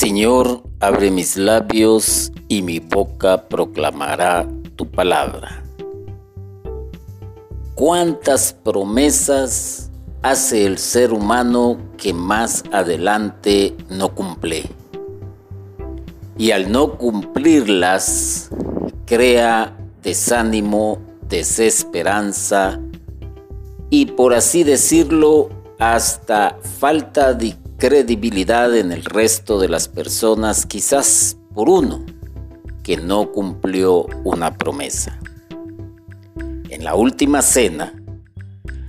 Señor, abre mis labios y mi boca proclamará tu palabra. ¿Cuántas promesas hace el ser humano que más adelante no cumple? Y al no cumplirlas, crea desánimo, desesperanza y por así decirlo, hasta falta de credibilidad en el resto de las personas, quizás por uno que no cumplió una promesa. En la última cena,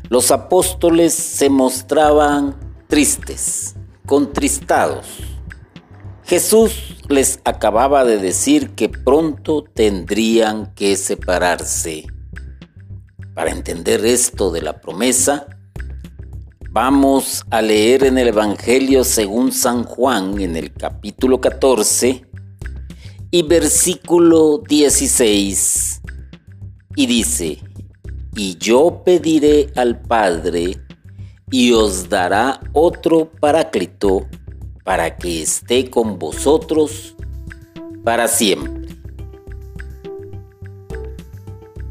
los apóstoles se mostraban tristes, contristados. Jesús les acababa de decir que pronto tendrían que separarse. Para entender esto de la promesa, Vamos a leer en el Evangelio según San Juan en el capítulo 14 y versículo 16. Y dice, y yo pediré al Padre y os dará otro paráclito para que esté con vosotros para siempre.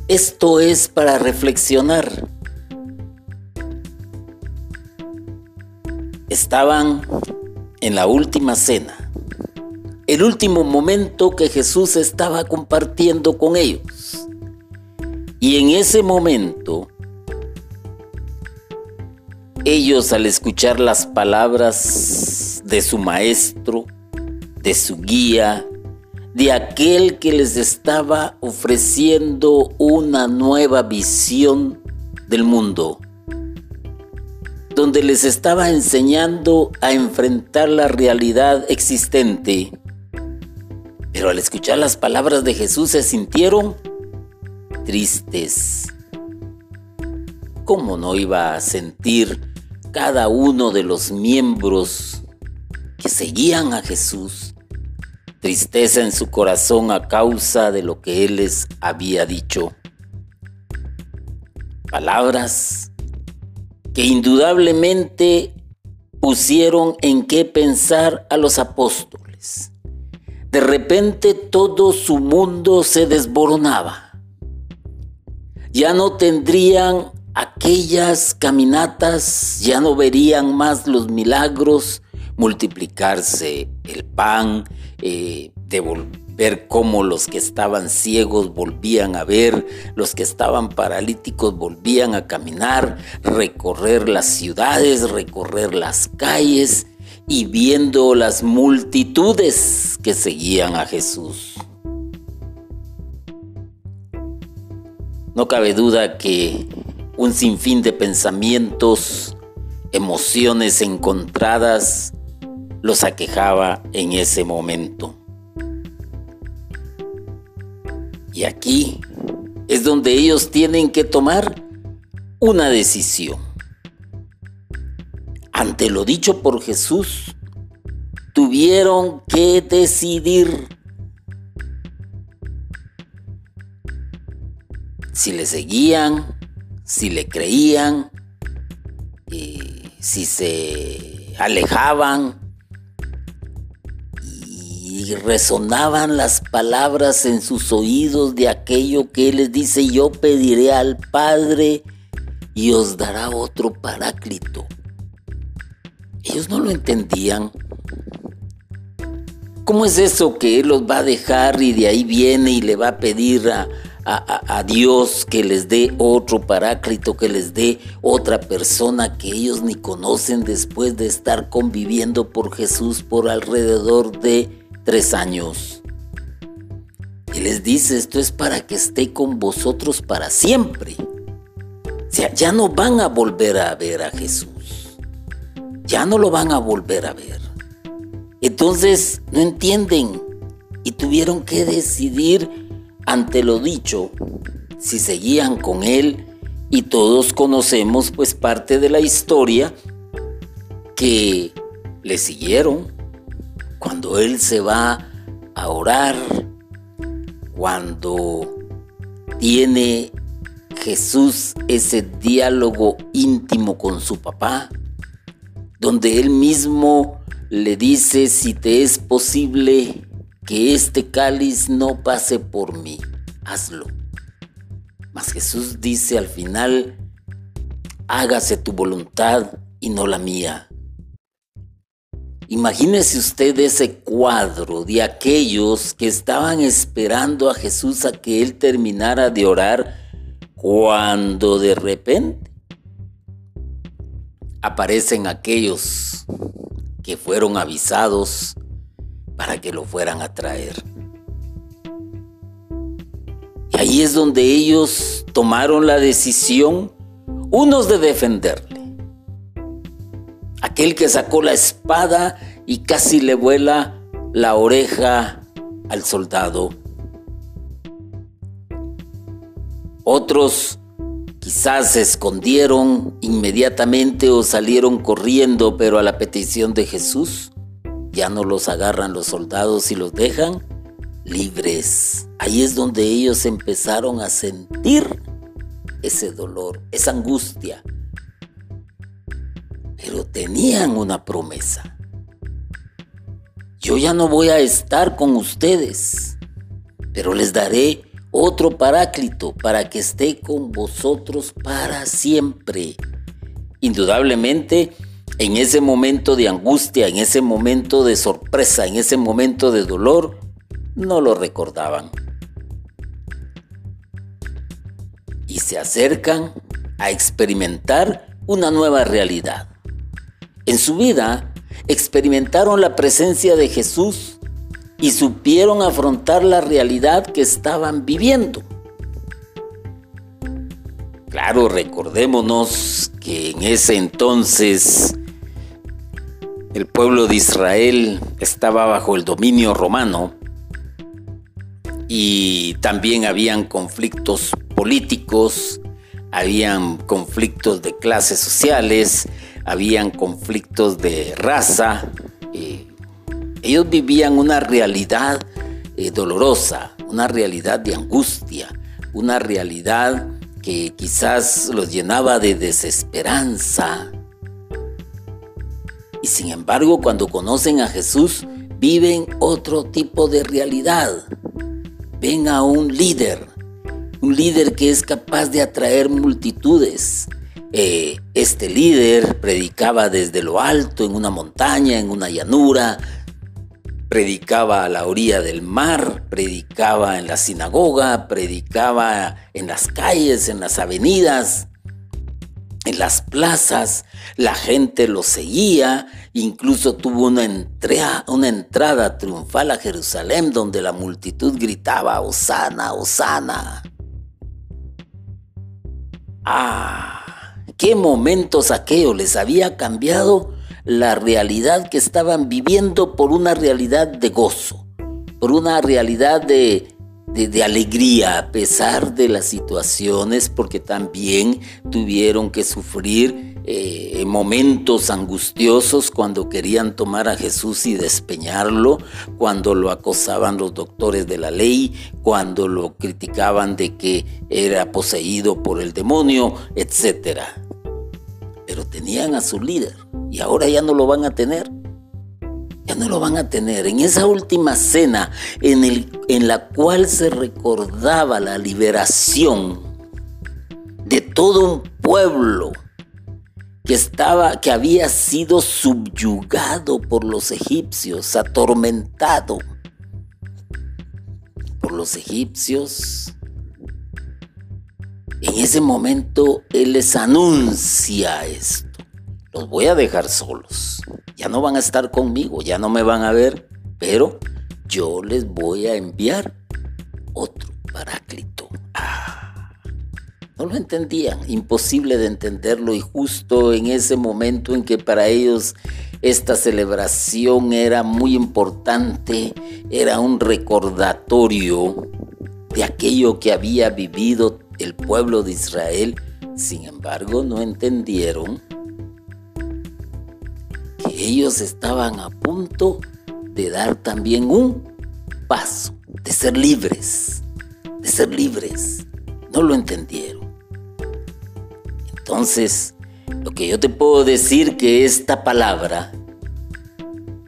Esto es para reflexionar estaban en la última cena, el último momento que Jesús estaba compartiendo con ellos. Y en ese momento, ellos al escuchar las palabras de su maestro, de su guía, de aquel que les estaba ofreciendo una nueva visión del mundo, donde les estaba enseñando a enfrentar la realidad existente. Pero al escuchar las palabras de Jesús se sintieron tristes. ¿Cómo no iba a sentir cada uno de los miembros que seguían a Jesús tristeza en su corazón a causa de lo que Él les había dicho? Palabras que indudablemente pusieron en qué pensar a los apóstoles. De repente todo su mundo se desboronaba. Ya no tendrían aquellas caminatas, ya no verían más los milagros, multiplicarse el pan, eh, ver cómo los que estaban ciegos volvían a ver, los que estaban paralíticos volvían a caminar, recorrer las ciudades, recorrer las calles y viendo las multitudes que seguían a Jesús. No cabe duda que un sinfín de pensamientos, emociones encontradas los aquejaba en ese momento. Y aquí es donde ellos tienen que tomar una decisión. Ante lo dicho por Jesús, tuvieron que decidir si le seguían, si le creían, y si se alejaban, y resonaban las palabras en sus oídos de aquello que Él les dice, yo pediré al Padre y os dará otro paráclito. Ellos no lo entendían. ¿Cómo es eso que Él los va a dejar y de ahí viene y le va a pedir a, a, Dios que les dé otro paráclito, que les dé otra persona que ellos ni conocen después de estar conviviendo por Jesús por alrededor de tres años. Y les dice, esto es para que esté con vosotros para siempre. O sea, ya no van a volver a ver a Jesús. Ya no lo van a volver a ver. Entonces, no entienden y tuvieron que decidir ante lo dicho si seguían con él y todos conocemos pues parte de la historia que le siguieron cuando Él se va a orar, cuando tiene Jesús ese diálogo íntimo con su papá, donde Él mismo le dice, si te es posible que este cáliz no pase por mí, hazlo. Mas Jesús dice al final, hágase tu voluntad y no la mía. Imagínese usted ese cuadro de aquellos que estaban esperando a Jesús a que Él terminara de orar cuando de repente aparecen aquellos que fueron avisados para que lo fueran a traer. Y ahí es donde ellos tomaron la decisión, unos de defenderle, aquel que sacó la espada y casi le vuela la oreja al soldado. Otros quizás se escondieron inmediatamente o salieron corriendo, pero a la petición de Jesús ya no los agarran los soldados y los dejan libres. Ahí es donde ellos empezaron a sentir ese dolor, esa angustia, pero tenían una promesa. Yo ya no voy a estar con ustedes, pero les daré otro paráclito para que esté con vosotros para siempre. Indudablemente, en ese momento de angustia, en ese momento de sorpresa, en ese momento de dolor, no lo recordaban. Y se acercan a experimentar una nueva realidad. En su vida experimentaron la presencia de Jesús y supieron afrontar la realidad que estaban viviendo. Claro, recordémonos que en ese entonces el pueblo de Israel estaba bajo el dominio romano y también habían conflictos políticos, habían conflictos de clases sociales, habían conflictos de raza. Eh, ellos vivían una realidad eh, dolorosa, una realidad de angustia, una realidad que quizás los llenaba de desesperanza. Y sin embargo, cuando conocen a Jesús, viven otro tipo de realidad. Ven a un líder, un líder que es capaz de atraer multitudes, eh, este líder predicaba desde lo alto, en una montaña, en una llanura, predicaba a la orilla del mar, predicaba en la sinagoga, predicaba en las calles, en las avenidas, en las plazas, la gente lo seguía, incluso tuvo una, entrada triunfal a Jerusalén donde la multitud gritaba, Osana, Osana. Ah qué momentos aquellos les había cambiado la realidad que estaban viviendo por una realidad de gozo, por una realidad de, alegría a pesar de las situaciones, porque también tuvieron que sufrir eh, momentos angustiosos cuando querían tomar a Jesús y despeñarlo, cuando lo acosaban los doctores de la ley, cuando lo criticaban de que era poseído por el demonio, etc. Pero tenían a su líder y ahora ya no lo van a tener. Ya no lo van a tener. En esa última cena en, el, en la cual se recordaba la liberación de todo un pueblo que estaba que había sido subyugado por los egipcios, atormentado por los egipcios. En ese momento él les anuncia esto. Los voy a dejar solos. Ya no van a estar conmigo, ya no me van a ver, pero yo les voy a enviar otro paráclito. Ah. No lo entendían, imposible de entenderlo y justo en ese momento en que para ellos esta celebración era muy importante, era un recordatorio de aquello que había vivido el pueblo de Israel, sin embargo no entendieron que ellos estaban a punto de dar también un paso, de ser libres, de ser libres. No lo entendieron. Entonces, lo que yo te puedo decir que esta palabra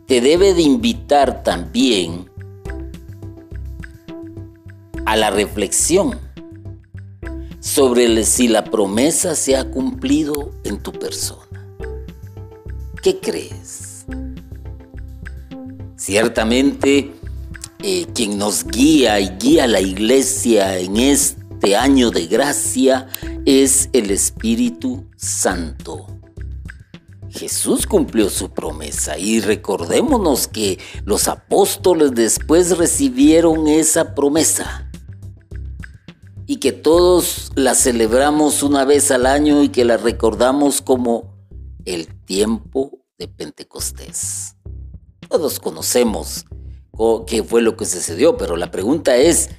te debe de invitar también a la reflexión sobre si la promesa se ha cumplido en tu persona. ¿Qué crees? Ciertamente, eh, quien nos guía y guía a la iglesia en este año de gracia es el Espíritu Santo. Jesús cumplió su promesa y recordémonos que los apóstoles después recibieron esa promesa y que todos la celebramos una vez al año y que la recordamos como el tiempo de Pentecostés. Todos conocemos qué fue lo que sucedió, pero la pregunta es,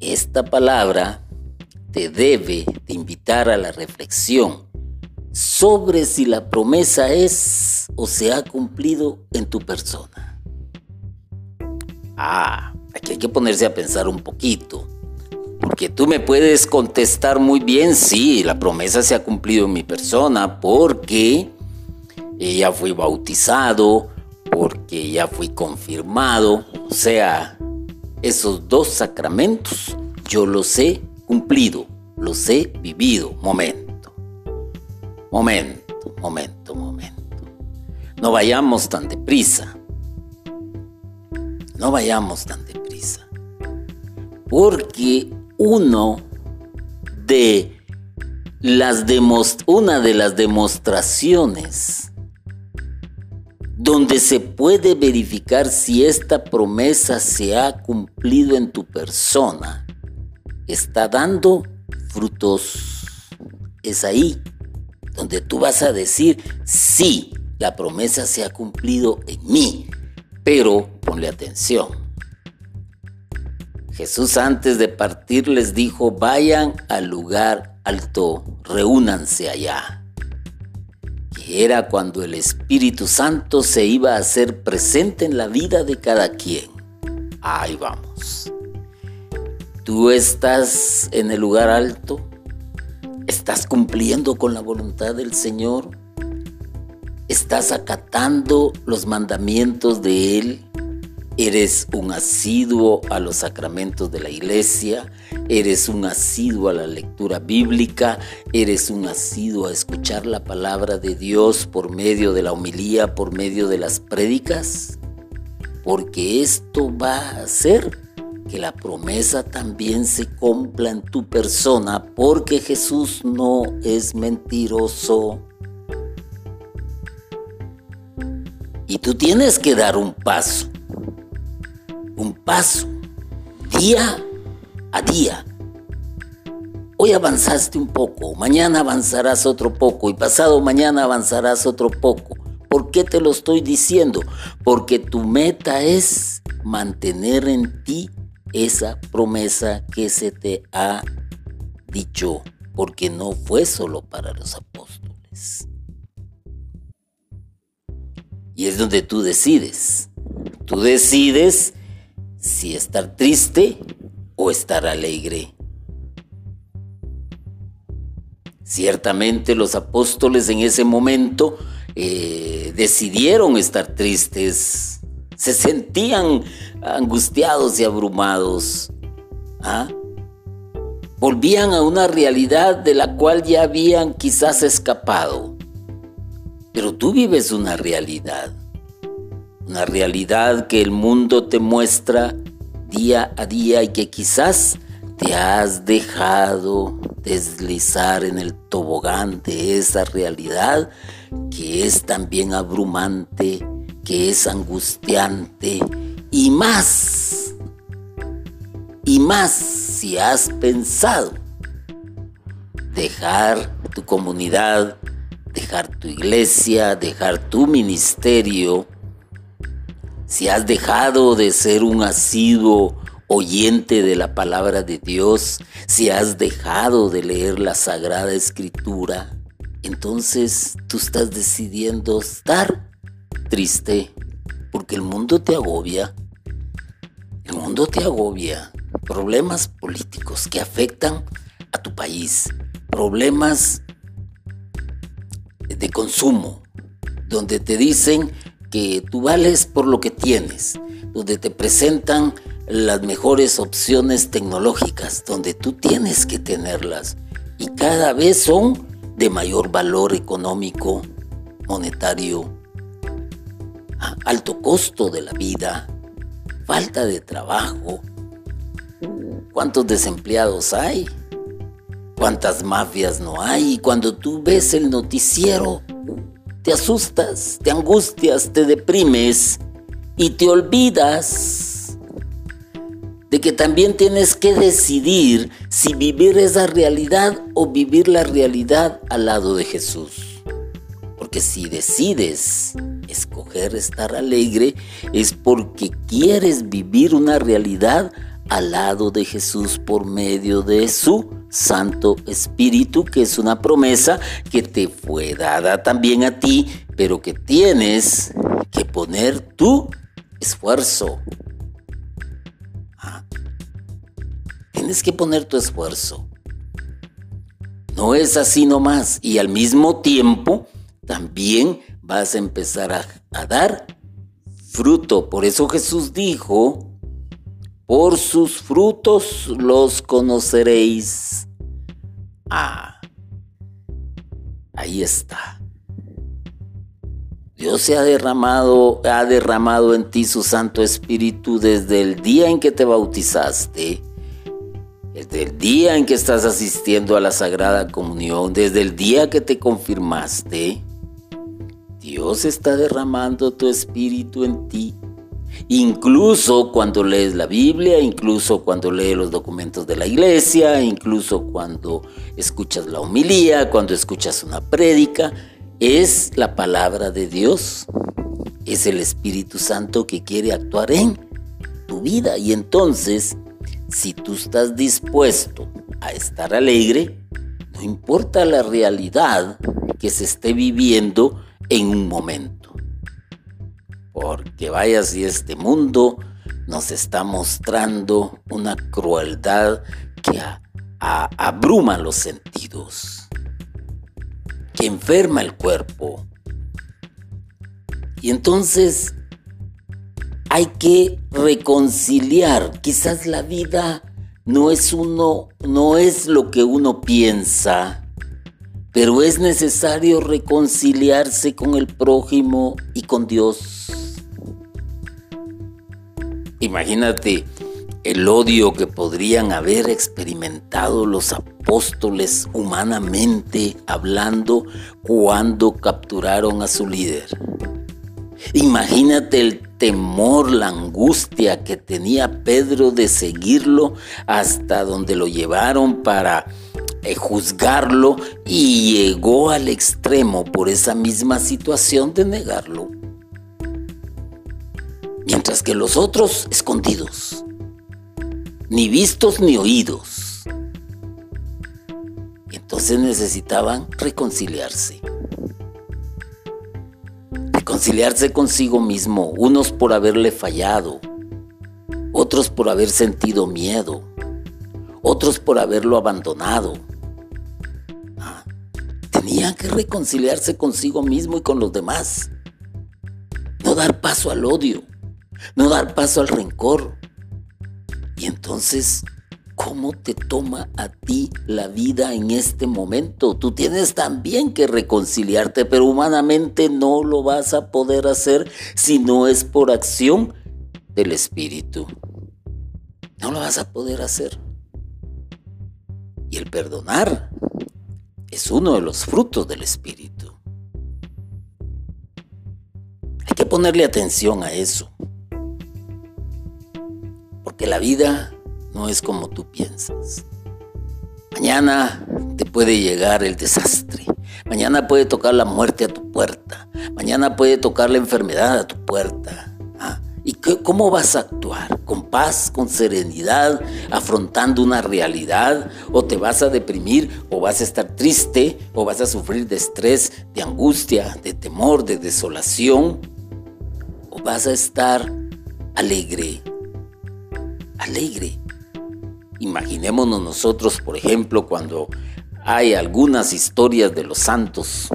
esta palabra te debe de invitar a la reflexión sobre si la promesa es o se ha cumplido en tu persona. Ah, aquí hay que ponerse a pensar un poquito, porque tú me puedes contestar muy bien, sí, la promesa se ha cumplido en mi persona, porque ya fui bautizado, porque ya fui confirmado, o sea, esos dos sacramentos yo los he cumplido, los he vivido. Momento. Momento, momento, momento. No vayamos tan deprisa. No vayamos tan deprisa. Porque uno de las una de las demostraciones donde se puede verificar si esta promesa se ha cumplido en tu persona, está dando frutos. Es ahí donde tú vas a decir, sí, la promesa se ha cumplido en mí, pero ponle atención. Jesús antes de partir les dijo, vayan al lugar alto, reúnanse allá. Que era cuando el Espíritu Santo se iba a hacer presente en la vida de cada quien. Ahí vamos. Tú estás en el lugar alto, ¿Estás cumpliendo con la voluntad del Señor? ¿Estás acatando los mandamientos de Él? ¿Eres un asiduo a los sacramentos de la iglesia? ¿Eres un asiduo a la lectura bíblica? ¿Eres un asiduo a escuchar la palabra de Dios por medio de la homilía, por medio de las prédicas? Porque esto va a hacer que la promesa también se cumpla en tu persona, porque Jesús no es mentiroso. Y tú tienes que dar un paso, un paso, día a día. Hoy avanzaste un poco, mañana avanzarás otro poco y pasado mañana avanzarás otro poco. ¿Por qué te lo estoy diciendo? Porque tu meta es mantener en ti esa promesa que se te ha dicho, porque no fue solo para los apóstoles. Y es donde tú decides. Tú decides si estar triste o estar alegre. Ciertamente los apóstoles en ese momento eh, decidieron estar tristes se sentían angustiados y abrumados. ¿ah? Volvían a una realidad de la cual ya habían quizás escapado. Pero tú vives una realidad, una realidad que el mundo te muestra día a día y que quizás te has dejado deslizar en el tobogán de esa realidad que es también abrumante, que es angustiante. Y más, y más si has pensado dejar tu comunidad, dejar tu iglesia, dejar tu ministerio, si has dejado de ser un asiduo oyente de la palabra de Dios, si has dejado de leer la Sagrada Escritura, entonces tú estás decidiendo estar triste porque el mundo te agobia. El mundo te agobia. Problemas políticos que afectan a tu país. Problemas de consumo, donde te dicen que tú vales por lo que tienes, donde te presentan las mejores opciones tecnológicas, donde tú tienes que tenerlas y cada vez son de mayor valor económico, monetario, alto costo de la vida, falta de trabajo. ¿Cuántos desempleados hay? ¿Cuántas mafias no hay? Y cuando tú ves el noticiero, te asustas, te angustias, te deprimes y te olvidas de que también tienes que decidir si vivir esa realidad o vivir la realidad al lado de Jesús. Porque si decides escoger estar alegre es porque quieres vivir una realidad al lado de Jesús por medio de su Santo Espíritu, que es una promesa que te fue dada también a ti, pero que tienes que poner tu esfuerzo. Ah, tienes que poner tu esfuerzo. No es así nomás. Y al mismo tiempo, también vas a empezar a, dar fruto. Por eso Jesús dijo, por sus frutos los conoceréis. Ah, ahí está. Dios se ha derramado, ha derramado en ti su Santo Espíritu desde el día en que te bautizaste, desde el día en que estás asistiendo a la Sagrada Comunión, desde el día que te confirmaste. Dios está derramando tu espíritu en ti. Incluso cuando lees la Biblia, incluso cuando lees los documentos de la iglesia, incluso cuando escuchas la homilía, cuando escuchas una prédica, es la palabra de Dios. Es el Espíritu Santo que quiere actuar en tu vida. Y entonces, si tú estás dispuesto a estar alegre, no importa la realidad que se esté viviendo, en un momento. Porque vaya si este mundo nos está mostrando una crueldad que abruma los sentidos, que enferma el cuerpo. Y entonces hay que reconciliar. Quizás la vida no es uno, no es lo que uno piensa pero es necesario reconciliarse con el prójimo y con Dios. Imagínate el odio que podrían haber experimentado los apóstoles humanamente hablando cuando capturaron a su líder. Imagínate el temor, la angustia que tenía Pedro de seguirlo hasta donde lo llevaron para eh, juzgarlo y llegó al extremo por esa misma situación de negarlo. Mientras que los otros escondidos, ni vistos ni oídos. Entonces necesitaban reconciliarse. Reconciliarse consigo mismo, unos por haberle fallado, otros por haber sentido miedo, otros por haberlo abandonado Tenía que reconciliarse consigo mismo y con los demás. No dar paso al odio, no dar paso al rencor. Y entonces, ¿cómo te toma a ti la vida en este momento? Tú tienes también que reconciliarte, pero humanamente no lo vas a poder hacer si no es por acción del Espíritu. No lo vas a poder hacer. Y el perdonar es uno de los frutos del Espíritu. Hay que ponerle atención a eso. Porque la vida no es como tú piensas. Mañana te puede llegar el desastre. Mañana puede tocar la muerte a tu puerta. Mañana puede tocar la enfermedad a tu puerta. ¿Y cómo vas a actuar? ¿Con paz, con serenidad, afrontando una realidad? ¿O te vas a deprimir? ¿O vas a estar triste? ¿O vas a sufrir de estrés, de angustia, de temor, de desolación? ¿O vas a estar alegre? Alegre. Imaginémonos nosotros, por ejemplo, cuando hay algunas historias de los santos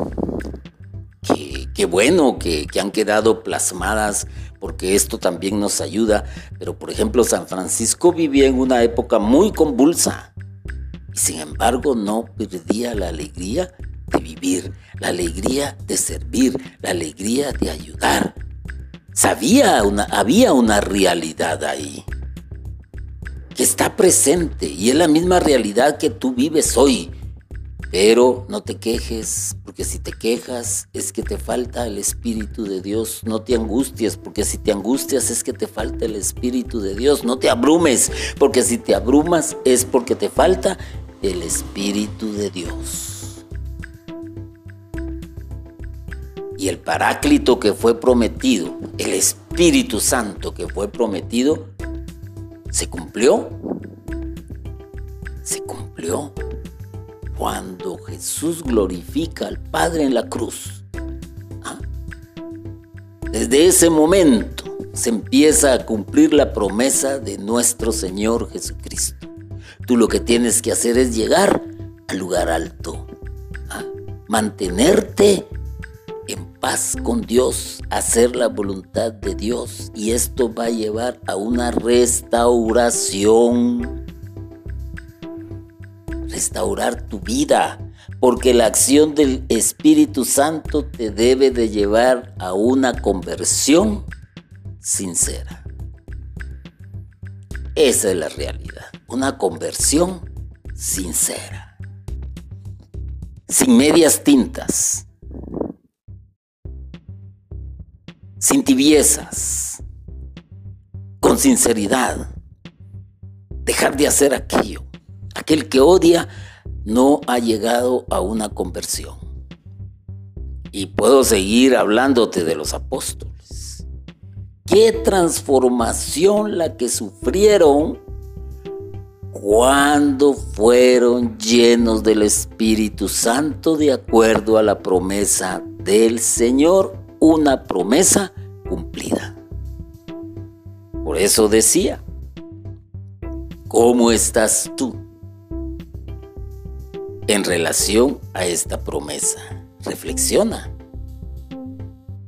que bueno que, que han quedado plasmadas porque esto también nos ayuda. Pero por ejemplo, San Francisco vivía en una época muy convulsa y sin embargo no perdía la alegría de vivir, la alegría de servir, la alegría de ayudar. Sabía una, había una realidad ahí que está presente y es la misma realidad que tú vives hoy. Pero no te quejes, porque si te quejas es que te falta el Espíritu de Dios. No te angusties, porque si te angustias es que te falta el Espíritu de Dios. No te abrumes, porque si te abrumas es porque te falta el Espíritu de Dios. Y el Paráclito que fue prometido, el Espíritu Santo que fue prometido, se cumplió. Se cumplió cuando Jesús glorifica al Padre en la cruz. ¿ah? Desde ese momento se empieza a cumplir la promesa de nuestro Señor Jesucristo. Tú lo que tienes que hacer es llegar al lugar alto, ¿ah? mantenerte en paz con Dios, hacer la voluntad de Dios y esto va a llevar a una restauración. Restaurar tu vida, porque la acción del Espíritu Santo te debe de llevar a una conversión sincera. Esa es la realidad, una conversión sincera, sin medias tintas, sin tibiezas, con sinceridad, dejar de hacer aquello Aquel que odia no ha llegado a una conversión. Y puedo seguir hablándote de los apóstoles. Qué transformación la que sufrieron cuando fueron llenos del Espíritu Santo de acuerdo a la promesa del Señor, una promesa cumplida. Por eso decía, ¿cómo estás tú? en relación a esta promesa. Reflexiona.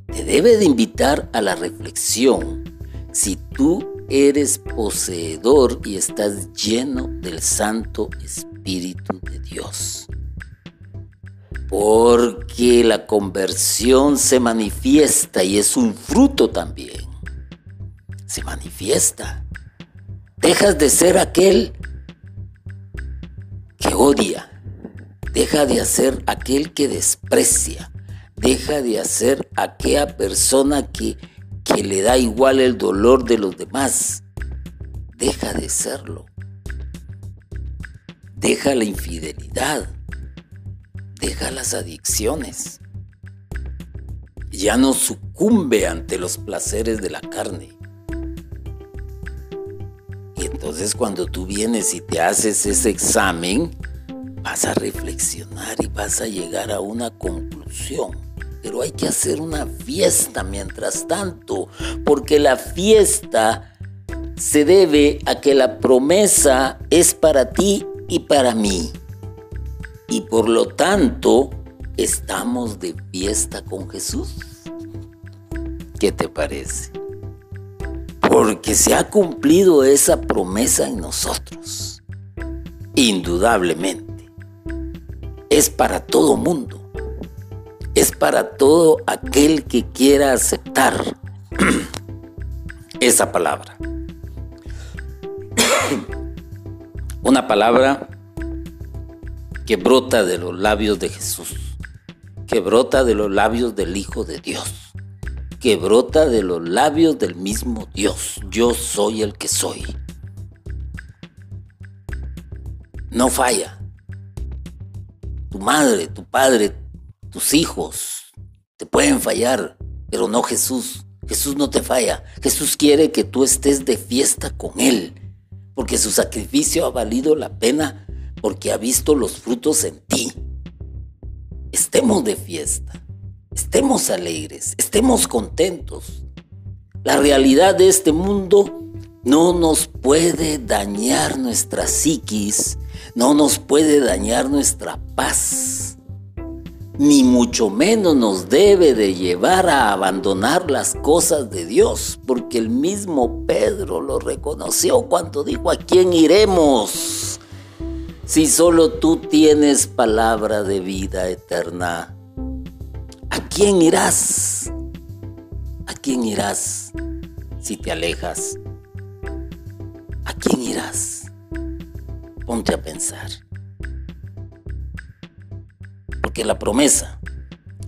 Te debe de invitar a la reflexión si tú eres poseedor y estás lleno del Santo Espíritu de Dios. Porque la conversión se manifiesta y es un fruto también. Se manifiesta. Dejas de ser aquel que odia, Deja de hacer aquel que desprecia. Deja de hacer aquella persona que, que le da igual el dolor de los demás. Deja de serlo. Deja la infidelidad. Deja las adicciones. Ya no sucumbe ante los placeres de la carne. Y entonces cuando tú vienes y te haces ese examen, vas a reflexionar y vas a llegar a una conclusión. Pero hay que hacer una fiesta mientras tanto, porque la fiesta se debe a que la promesa es para ti y para mí. Y por lo tanto, estamos de fiesta con Jesús. ¿Qué te parece? Porque se ha cumplido esa promesa en nosotros. Indudablemente es para todo mundo. Es para todo aquel que quiera aceptar esa palabra. Una palabra que brota de los labios de Jesús, que brota de los labios del Hijo de Dios, que brota de los labios del mismo Dios. Yo soy el que soy. No falla tu madre, tu padre, tus hijos te pueden fallar, pero no Jesús. Jesús no te falla. Jesús quiere que tú estés de fiesta con Él, porque su sacrificio ha valido la pena, porque ha visto los frutos en ti. Estemos de fiesta, estemos alegres, estemos contentos. La realidad de este mundo no nos puede dañar nuestra psiquis, no nos puede dañar nuestra paz. ni mucho menos nos debe de llevar a abandonar las cosas de Dios, porque el mismo Pedro lo reconoció cuando dijo, ¿a quién iremos? Si solo tú tienes palabra de vida eterna, ¿a quién irás? ¿A quién irás si te alejas? ¿A quién irás? Ponte a pensar. Porque la promesa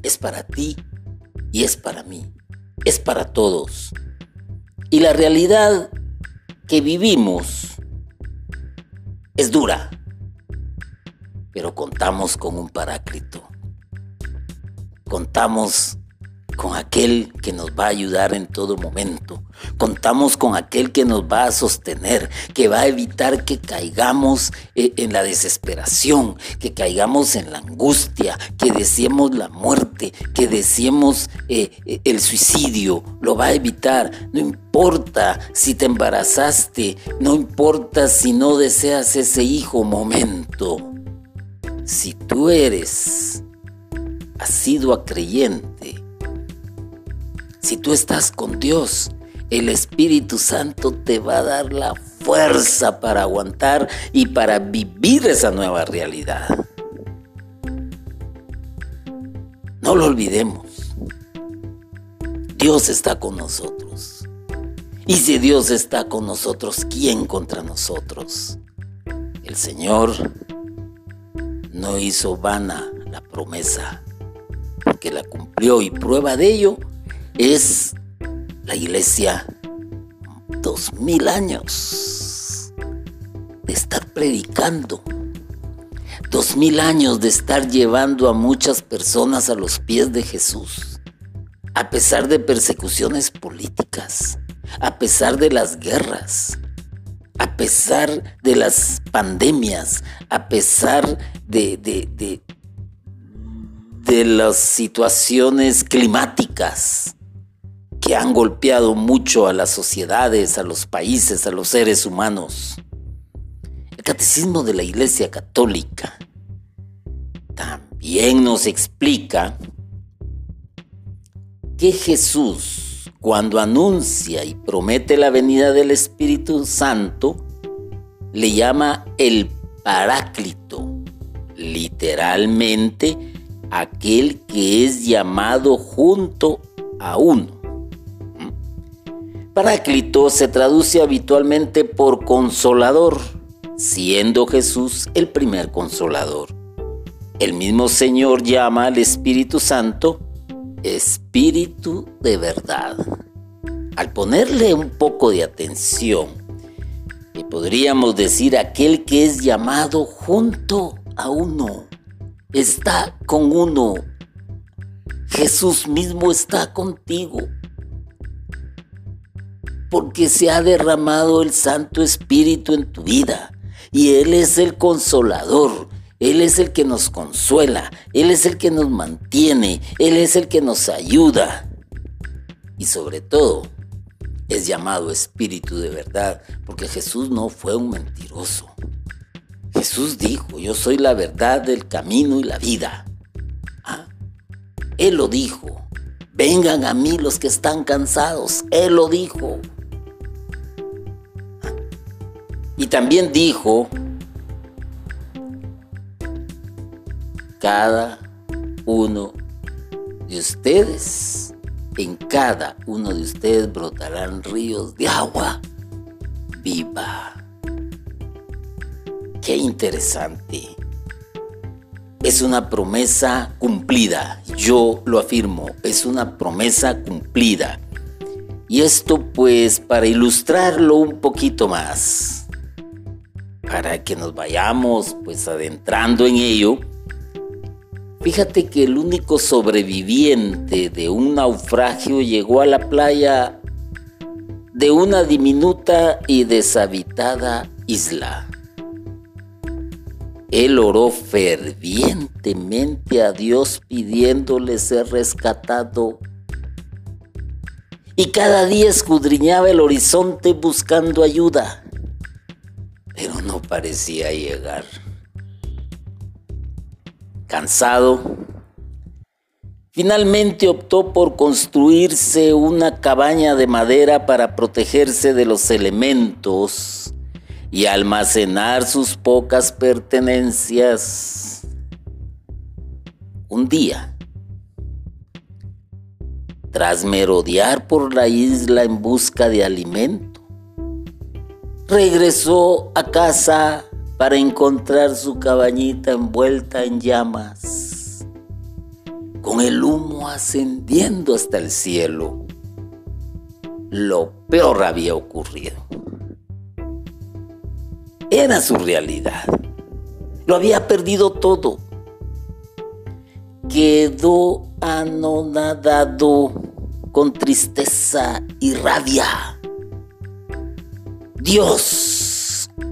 es para ti y es para mí, es para todos. Y la realidad que vivimos es dura, pero contamos con un paráclito. Contamos con aquel que nos va a ayudar en todo momento. Contamos con aquel que nos va a sostener, que va a evitar que caigamos eh, en la desesperación, que caigamos en la angustia, que deseemos la muerte, que deseemos eh, eh, el suicidio. Lo va a evitar. No importa si te embarazaste, no importa si no deseas ese hijo momento. Si tú eres, sido creyente, si tú estás con Dios, el Espíritu Santo te va a dar la fuerza para aguantar y para vivir esa nueva realidad. No lo olvidemos. Dios está con nosotros. Y si Dios está con nosotros, ¿quién contra nosotros? El Señor no hizo vana la promesa, porque la cumplió y prueba de ello es la iglesia. Dos mil años de estar predicando, dos mil años de estar llevando a muchas personas a los pies de Jesús, a pesar de persecuciones políticas, a pesar de las guerras, a pesar de las pandemias, a pesar de, de, las situaciones climáticas que han golpeado mucho a las sociedades, a los países, a los seres humanos. El catecismo de la Iglesia Católica también nos explica que Jesús, cuando anuncia y promete la venida del Espíritu Santo, le llama el Paráclito, literalmente aquel que es llamado junto a uno. Paráclito se traduce habitualmente por consolador, siendo Jesús el primer consolador. El mismo Señor llama al Espíritu Santo Espíritu de verdad. Al ponerle un poco de atención, podríamos decir aquel que es llamado junto a uno, está con uno. Jesús mismo está contigo porque se ha derramado el Santo Espíritu en tu vida y Él es el consolador. Él es el que nos consuela, Él es el que nos mantiene, Él es el que nos ayuda. Y sobre todo, es llamado Espíritu de verdad, porque Jesús no fue un mentiroso. Jesús dijo, yo soy la verdad, el camino y la vida. ¿Ah? Él lo dijo, vengan a mí los que están cansados, Él lo dijo. Y también dijo, cada uno de ustedes, en cada uno de ustedes brotarán ríos de agua viva. Qué interesante. Es una promesa cumplida, yo lo afirmo, es una promesa cumplida. Y esto pues para ilustrarlo un poquito más para que nos vayamos pues adentrando en ello, fíjate que el único sobreviviente de un naufragio llegó a la playa de una diminuta y deshabitada isla. Él oró fervientemente a Dios pidiéndole ser rescatado y cada día escudriñaba el horizonte buscando ayuda pero no parecía llegar. Cansado, Finalmente optó por construirse una cabaña de madera para protegerse de los elementos y almacenar sus pocas pertenencias. Un día, tras merodear por la isla en busca de alimento, regresó a casa para encontrar su cabañita envuelta en llamas, con el humo ascendiendo hasta el cielo. Lo peor había ocurrido. Era su realidad. Lo había perdido todo. Quedó anonadado con tristeza y rabia. Dios,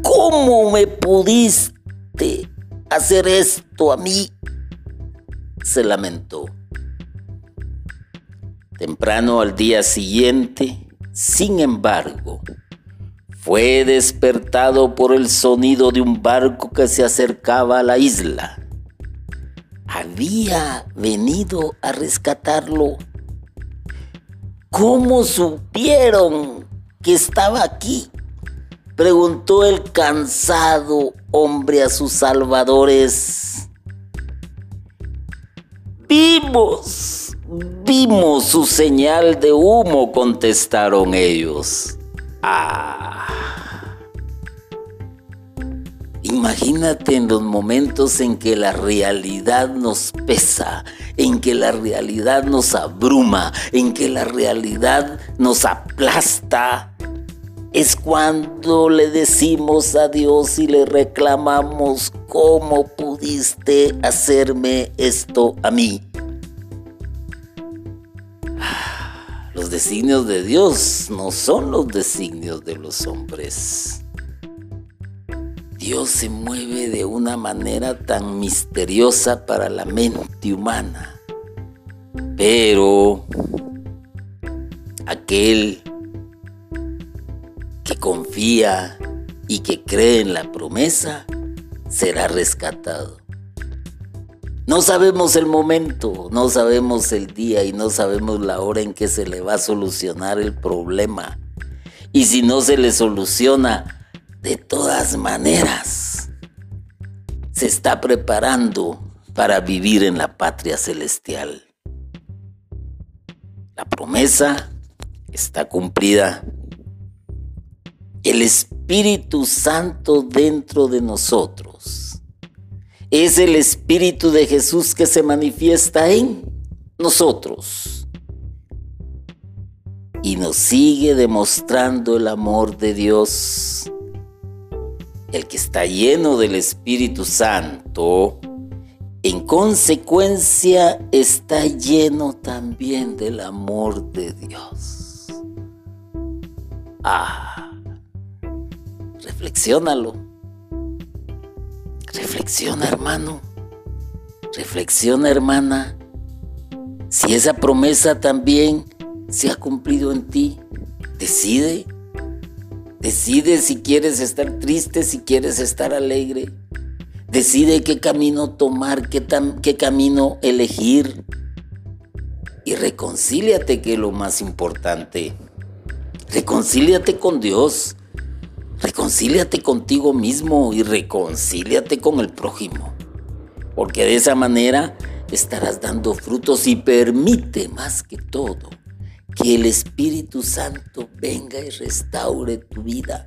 ¿cómo me pudiste hacer esto a mí? Se lamentó. Temprano al día siguiente, sin embargo, fue despertado por el sonido de un barco que se acercaba a la isla. Había venido a rescatarlo. ¿Cómo supieron que estaba aquí? Preguntó el cansado hombre a sus salvadores. Vimos, vimos su señal de humo, contestaron ellos. Ah. Imagínate en los momentos en que la realidad nos pesa, en que la realidad nos abruma, en que la realidad nos aplasta. Es cuando le decimos a Dios y le reclamamos, ¿cómo pudiste hacerme esto a mí? Los designios de Dios no son los designios de los hombres. Dios se mueve de una manera tan misteriosa para la mente humana. Pero aquel que confía y que cree en la promesa será rescatado. No sabemos el momento, no sabemos el día y no sabemos la hora en que se le va a solucionar el problema. Y si no se le soluciona, de todas maneras, se está preparando para vivir en la patria celestial. La promesa está cumplida. El Espíritu Santo dentro de nosotros es el Espíritu de Jesús que se manifiesta en nosotros y nos sigue demostrando el amor de Dios. El que está lleno del Espíritu Santo, en consecuencia está lleno también del amor de Dios. Ah, reflexiónalo. Reflexiona, hermano. Reflexiona, hermana. Si esa promesa también se ha cumplido en ti, decide. Decide si quieres estar triste, si quieres estar alegre. Decide qué camino tomar, qué, camino elegir. Y reconcíliate, que es lo más importante. Reconcíliate con Dios. Reconcíliate contigo mismo y reconcíliate con el prójimo. Porque de esa manera estarás dando frutos y permite más que todo que el Espíritu Santo venga y restaure tu vida.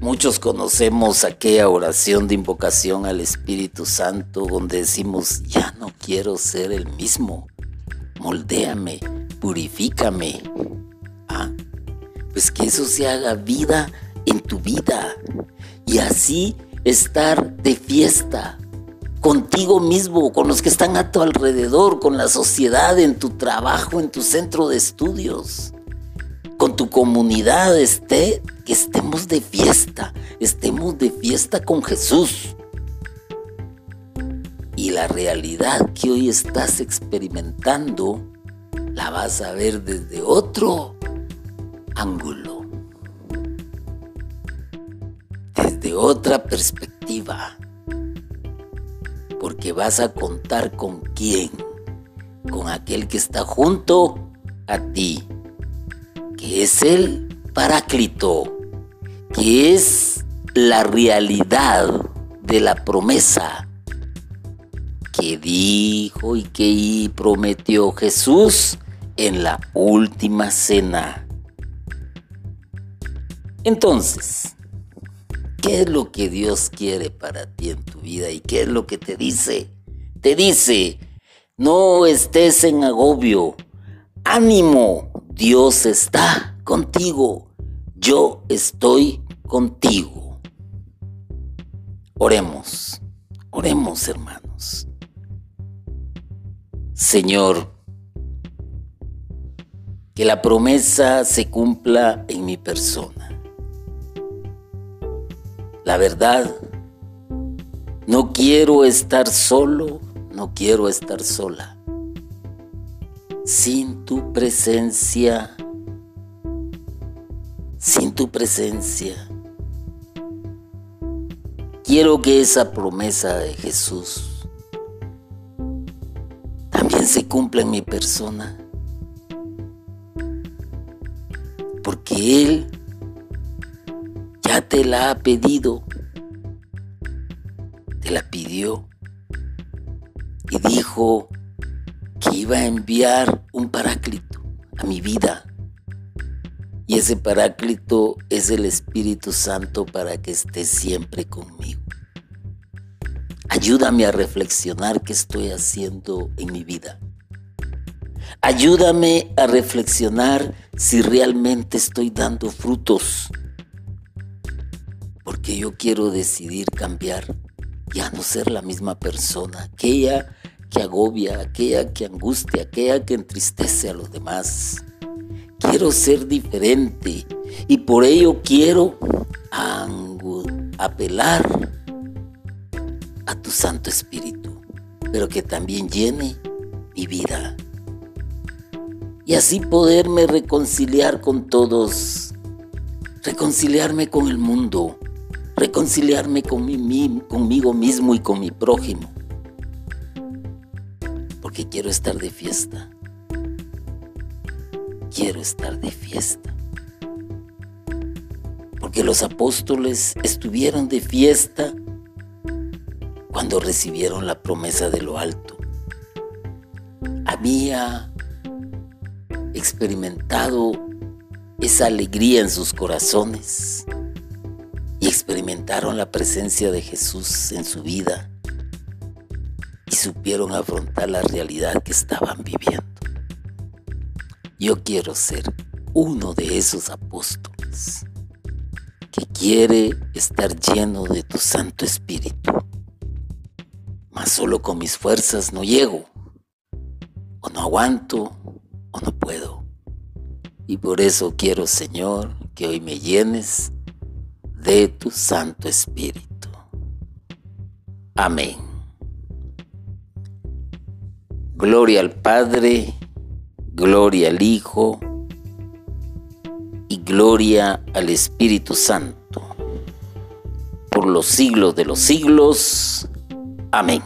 Muchos conocemos aquella oración de invocación al Espíritu Santo donde decimos, ya no quiero ser el mismo, moldéame, purifícame. Ah, pues que eso se haga vida en tu vida y así estar de fiesta contigo mismo, con los que están a tu alrededor, con la sociedad, en tu trabajo, en tu centro de estudios, con tu comunidad, esté, que estemos de fiesta, estemos de fiesta con Jesús. Y la realidad que hoy estás experimentando la vas a ver desde otro ángulo. Desde otra perspectiva, porque vas a contar con quién, con aquel que está junto a ti, que es el Paráclito, que es la realidad de la promesa que dijo y que prometió Jesús en la última cena. Entonces, ¿qué es lo que Dios quiere para ti en tu vida y qué es lo que te dice? Te dice, no estés en agobio, ánimo, Dios está contigo, yo estoy contigo. Oremos, oremos hermanos. Señor, que la promesa se cumpla en mi persona. La verdad, no quiero estar solo, no quiero estar sola. Sin tu presencia, sin tu presencia, quiero que esa promesa de Jesús también se cumpla en mi persona. Porque Él te la ha pedido, te la pidió y dijo que iba a enviar un paráclito a mi vida. Y ese paráclito es el Espíritu Santo para que esté siempre conmigo. Ayúdame a reflexionar qué estoy haciendo en mi vida. Ayúdame a reflexionar si realmente estoy dando frutos. Porque yo quiero decidir cambiar, ya no ser la misma persona, aquella que agobia, aquella que angustia, aquella que entristece a los demás. Quiero ser diferente y por ello quiero apelar a tu Santo Espíritu, pero que también llene mi vida. Y así poderme reconciliar con todos, reconciliarme con el mundo, reconciliarme con mi, conmigo mismo y con mi prójimo. Porque quiero estar de fiesta. Quiero estar de fiesta. Porque los apóstoles estuvieron de fiesta cuando recibieron la promesa de lo alto. Había experimentado esa alegría en sus corazones la presencia de Jesús en su vida y supieron afrontar la realidad que estaban viviendo. Yo quiero ser uno de esos apóstoles que quiere estar lleno de tu Santo Espíritu mas solo con mis fuerzas no llego, o no aguanto, o no puedo. Y por eso quiero, Señor, que hoy me llenes de tu Santo Espíritu. Amén. Gloria al Padre, gloria al Hijo y gloria al Espíritu Santo, por los siglos de los siglos. Amén.